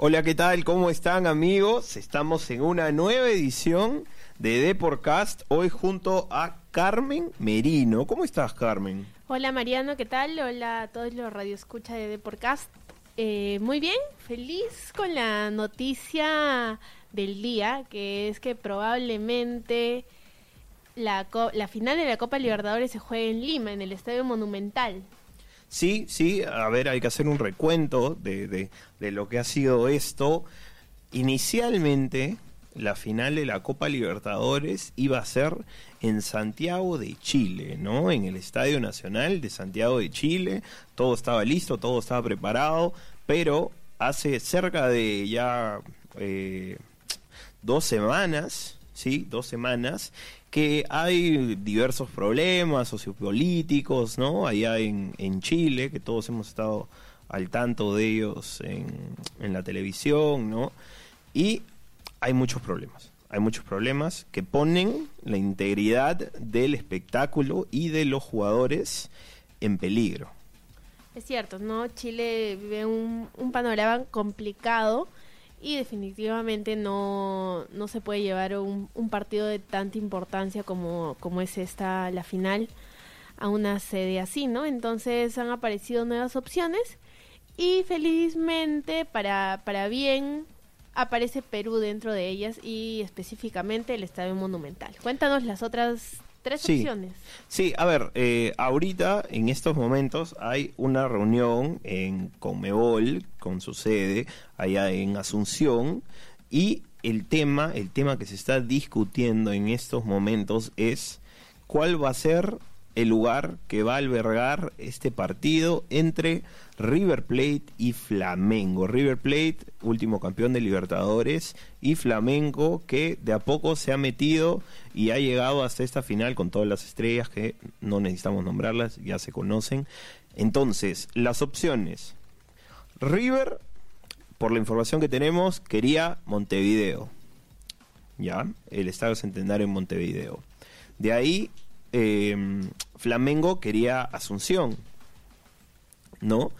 Hola, ¿qué tal? ¿Cómo están amigos? Estamos en una nueva edición de Deporcast, hoy junto a Carmen Merino. ¿Cómo estás, Carmen? Hola Mariano, ¿qué tal? Hola a todos los radioescuchas de Deporcast. Eh, muy bien, feliz con la noticia del día, que es que probablemente la, la final de la Copa Libertadores se juegue en Lima, en el Estadio Monumental. Sí, sí, a ver, hay que hacer un recuento de, de, lo que ha sido esto. Inicialmente, la final de la Copa Libertadores iba a ser en Santiago de Chile, ¿no? En el Estadio Nacional de Santiago de Chile. Todo estaba listo, todo estaba preparado, pero hace cerca de ya eh, dos semanas, ¿sí? Dos semanas, que hay diversos problemas sociopolíticos, ¿no? Allá en, en Chile, que todos hemos estado al tanto de ellos en, en la televisión, ¿no? Y hay muchos problemas. Hay muchos problemas que ponen la integridad del espectáculo y de los jugadores en peligro. Es cierto, ¿no? Chile vive un, un panorama complicado y definitivamente no, no se puede llevar un, un, partido de tanta importancia como, como es esta, la final, a una sede así, ¿no? Entonces han aparecido nuevas opciones y felizmente para, para bien aparece Perú dentro de ellas y específicamente el Estadio Monumental. Cuéntanos las otras tres sí. opciones. Sí, a ver, eh, ahorita en estos momentos hay una reunión en Conmebol con su sede allá en Asunción y el tema, el tema que se está discutiendo en estos momentos es cuál va a ser el lugar que va a albergar este partido entre River Plate y Flamengo. River Plate, último campeón de Libertadores, y Flamengo que de a poco se ha metido y ha llegado hasta esta final con todas las estrellas que no necesitamos nombrarlas, ya se conocen. Entonces, las opciones. River, por la información que tenemos, quería Montevideo. Ya, el Estadio Centenario en Montevideo. De ahí eh, Flamengo quería Asunción, ¿no?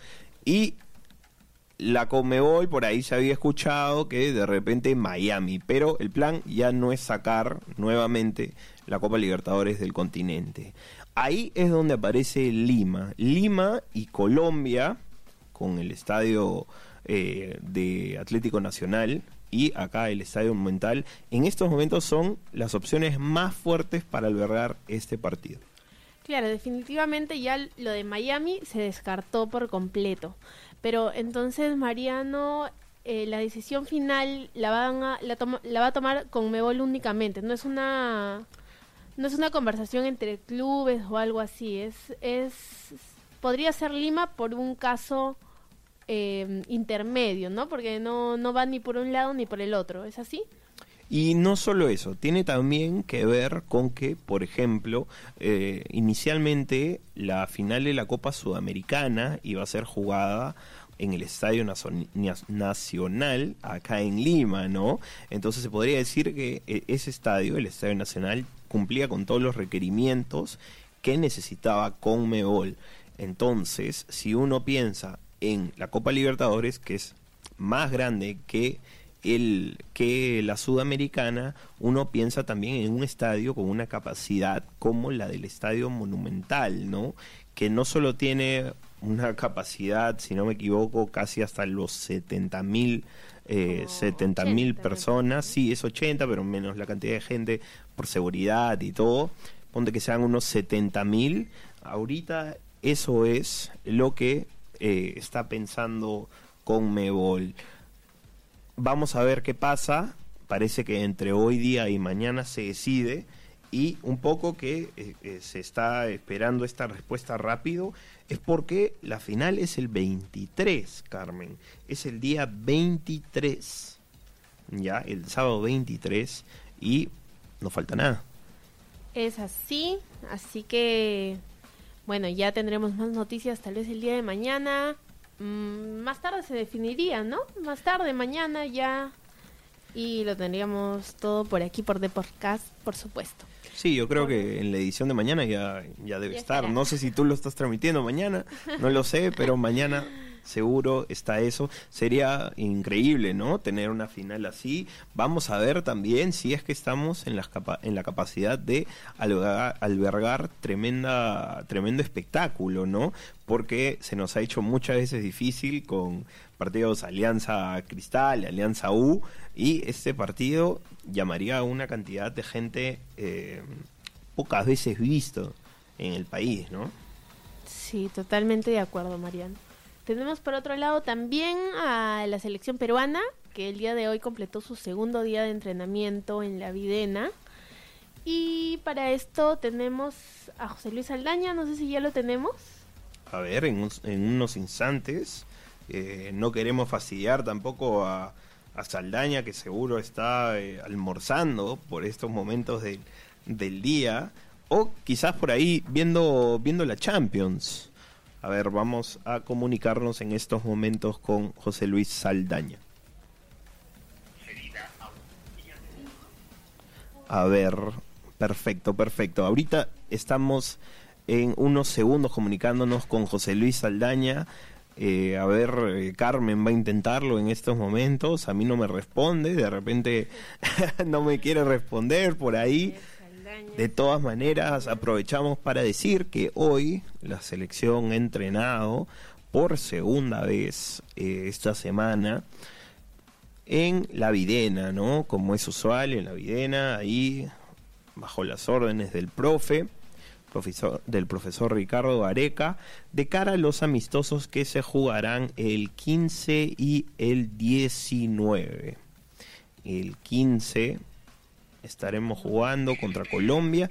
Y la Comebol por ahí se había escuchado que de repente Miami, pero el plan ya no es sacar nuevamente la Copa Libertadores del continente. Ahí es donde aparece Lima. Lima y Colombia, con el estadio eh, de Atlético Nacional, y acá el Estadio Monumental, en estos momentos son las opciones más fuertes para albergar este partido. Claro, definitivamente ya lo de Miami se descartó por completo. Pero entonces, Mariano, eh, la decisión final la, van a, la, la va a tomar con Mebol únicamente. No es una no es una conversación entre clubes o algo así. Es, es podría ser Lima por un caso eh, intermedio, ¿no? Porque no, no va ni por un lado ni por el otro, ¿es así? Y no solo eso, tiene también que ver con que, por ejemplo, eh, inicialmente la final de la Copa Sudamericana iba a ser jugada en el Estadio Nacional acá en Lima, ¿no? Entonces se podría decir que eh, ese estadio, el Estadio Nacional, cumplía con todos los requerimientos que necesitaba Conmebol. Entonces, si uno piensa en la Copa Libertadores, que es más grande que el que la sudamericana, uno piensa también en un estadio con una capacidad como la del estadio monumental, ¿no? Que no solo tiene una capacidad, si no me equivoco, casi hasta los 70 mil eh, oh, mil personas, sí, es 80, pero menos la cantidad de gente por seguridad y todo, ponte que sean unos 70 mil, ahorita eso es lo que eh, está pensando con Mebol. Vamos a ver qué pasa. Parece que entre hoy día y mañana se decide y un poco que eh, eh, se está esperando esta respuesta rápido es porque la final es el 23, Carmen. Es el día 23. Ya, el sábado 23 y no falta nada. Es así, así que bueno, ya tendremos más noticias tal vez el día de mañana. Mm, más tarde se definiría, ¿no? Más tarde, mañana ya. Y lo tendríamos todo por aquí, por The Podcast, por supuesto. Sí, yo creo que en la edición de mañana ya, ya debe ya estar. No sé si tú lo estás transmitiendo mañana, no lo sé, pero mañana seguro está eso. Sería increíble, ¿no? Tener una final así. Vamos a ver también si es que estamos en la, en la capacidad de albergar, tremenda, tremendo espectáculo, ¿no? Porque se nos ha hecho muchas veces difícil con partidos Alianza Cristal, Alianza U, y este partido llamaría a una cantidad de gente eh, pocas veces visto en el país, ¿no? Sí, totalmente de acuerdo, Mariano. Tenemos por otro lado también a la selección peruana, que el día de hoy completó su segundo día de entrenamiento en la Videna. Y para esto tenemos a José Luis Aldaña, no sé si ya lo tenemos. A ver, en, unos instantes. Eh, no queremos fastidiar tampoco a, Saldaña, que seguro está eh, almorzando por estos momentos del día. O quizás por ahí viendo, viendo la Champions. A ver, vamos a comunicarnos en estos momentos con José Luis Saldaña. A ver, perfecto, perfecto. Ahorita estamos en unos segundos comunicándonos con José Luis Saldaña. Eh, a ver, eh, Carmen va a intentarlo en estos momentos. A mí no me responde, de repente no me quiere responder por ahí. De todas maneras, aprovechamos para decir que hoy la selección ha entrenado por segunda vez eh, esta semana en la Videna, ¿no? Como es usual en la Videna, ahí bajo las órdenes del profe, profesor, del profesor Ricardo Areca, de cara a los amistosos que se jugarán el 15 y el 19. El 15 estaremos jugando contra Colombia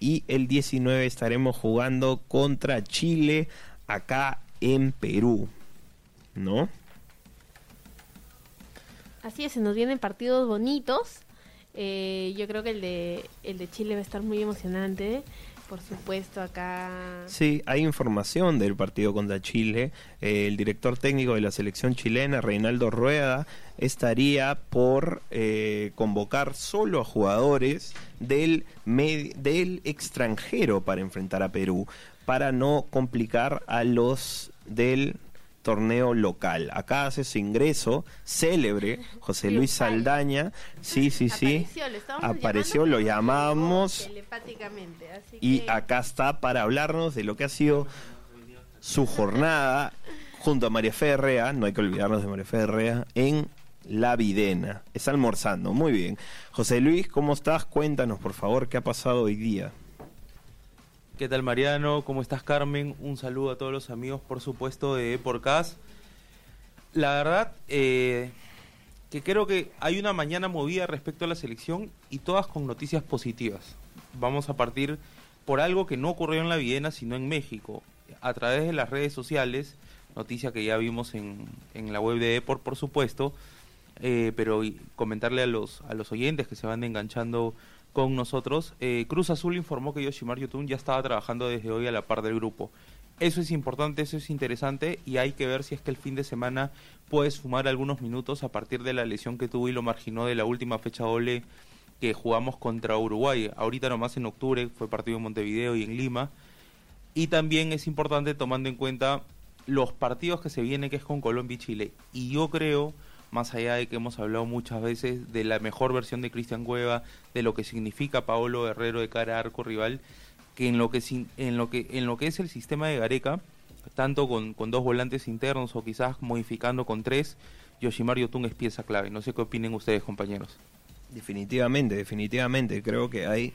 y el 19 estaremos jugando contra Chile acá en Perú, ¿no? Así es, se nos vienen partidos bonitos. Eh, yo creo que el de, el de Chile va a estar muy emocionante por supuesto, acá. Sí, hay información del partido contra Chile. Eh, el director técnico de la selección chilena, Reinaldo Rueda, estaría por eh, convocar solo a jugadores del, del extranjero para enfrentar a Perú, para no complicar a los del torneo local. Acá hace su ingreso célebre José Luis Saldaña. Sí, sí, sí. Apareció, lo llamamos. y acá está para hablarnos de lo que ha sido su jornada junto a María Ferrea, no hay que olvidarnos de María Ferrea, en La Videna. Está almorzando, muy bien. José Luis, ¿cómo estás? Cuéntanos, por favor, qué ha pasado hoy día. ¿Qué tal Mariano? ¿Cómo estás Carmen? Un saludo a todos los amigos, por supuesto, de Porcas. La verdad, eh, que creo que hay una mañana movida respecto a la selección y todas con noticias positivas. Vamos a partir por algo que no ocurrió en la Viena, sino en México. A través de las redes sociales, noticia que ya vimos en, en la web de Eport, por supuesto, eh, pero comentarle a los, a los oyentes que se van enganchando con nosotros, eh, Cruz Azul informó que Yoshimar Yotun ya estaba trabajando desde hoy a la par del grupo. Eso es importante, eso es interesante y hay que ver si es que el fin de semana puede sumar algunos minutos a partir de la lesión que tuvo y lo marginó de la última fecha doble que jugamos contra Uruguay. Ahorita nomás en octubre fue partido en Montevideo y en Lima. Y también es importante tomando en cuenta los partidos que se vienen que es con Colombia y Chile. Y yo creo más allá de que hemos hablado muchas veces de la mejor versión de Cristian Cueva, de lo que significa Paolo Herrero de cara a arco rival, que en lo que, en lo que, en lo que es el sistema de Gareca, tanto con, con dos volantes internos o quizás modificando con tres, Yoshimar Yotun es pieza clave. No sé qué opinen ustedes, compañeros. Definitivamente, definitivamente. Creo que hay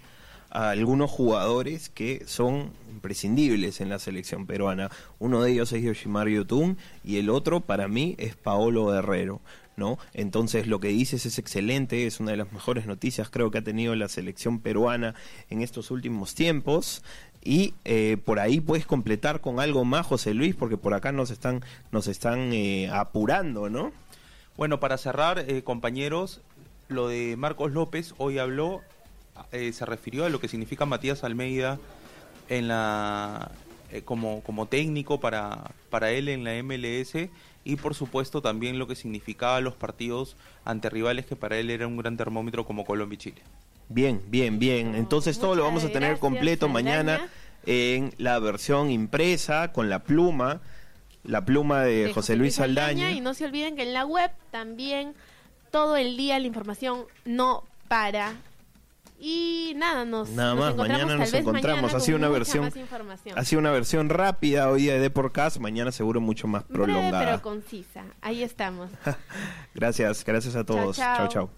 algunos jugadores que son imprescindibles en la selección peruana. Uno de ellos es Yoshimar Yotun y el otro para mí es Paolo Herrero. ¿no? Entonces lo que dices es excelente, es una de las mejores noticias creo que ha tenido la selección peruana en estos últimos tiempos. Y eh, por ahí puedes completar con algo más, José Luis, porque por acá nos están, nos están eh, apurando, ¿no? Bueno, para cerrar, eh, compañeros, lo de Marcos López hoy habló, se refirió a lo que significa Matías Almeida en la como, como técnico para, para él en la MLS y por supuesto también lo que significaba los partidos ante rivales que para él era un gran termómetro como Colombia y Chile. Bien, bien, bien. Entonces todo lo vamos a tener completo mañana en la versión impresa con la pluma La pluma de, de José Luis Saldaña. Y no se olviden que en la web también todo el día la información no para. Y nada, nos, nada más, mañana nos encontramos. Mañana ha sido una versión ha sido una versión rápida hoy de Podcast, mañana seguro mucho más prolongada. Pero concisa. Ahí estamos. gracias, gracias a todos. chao. chao.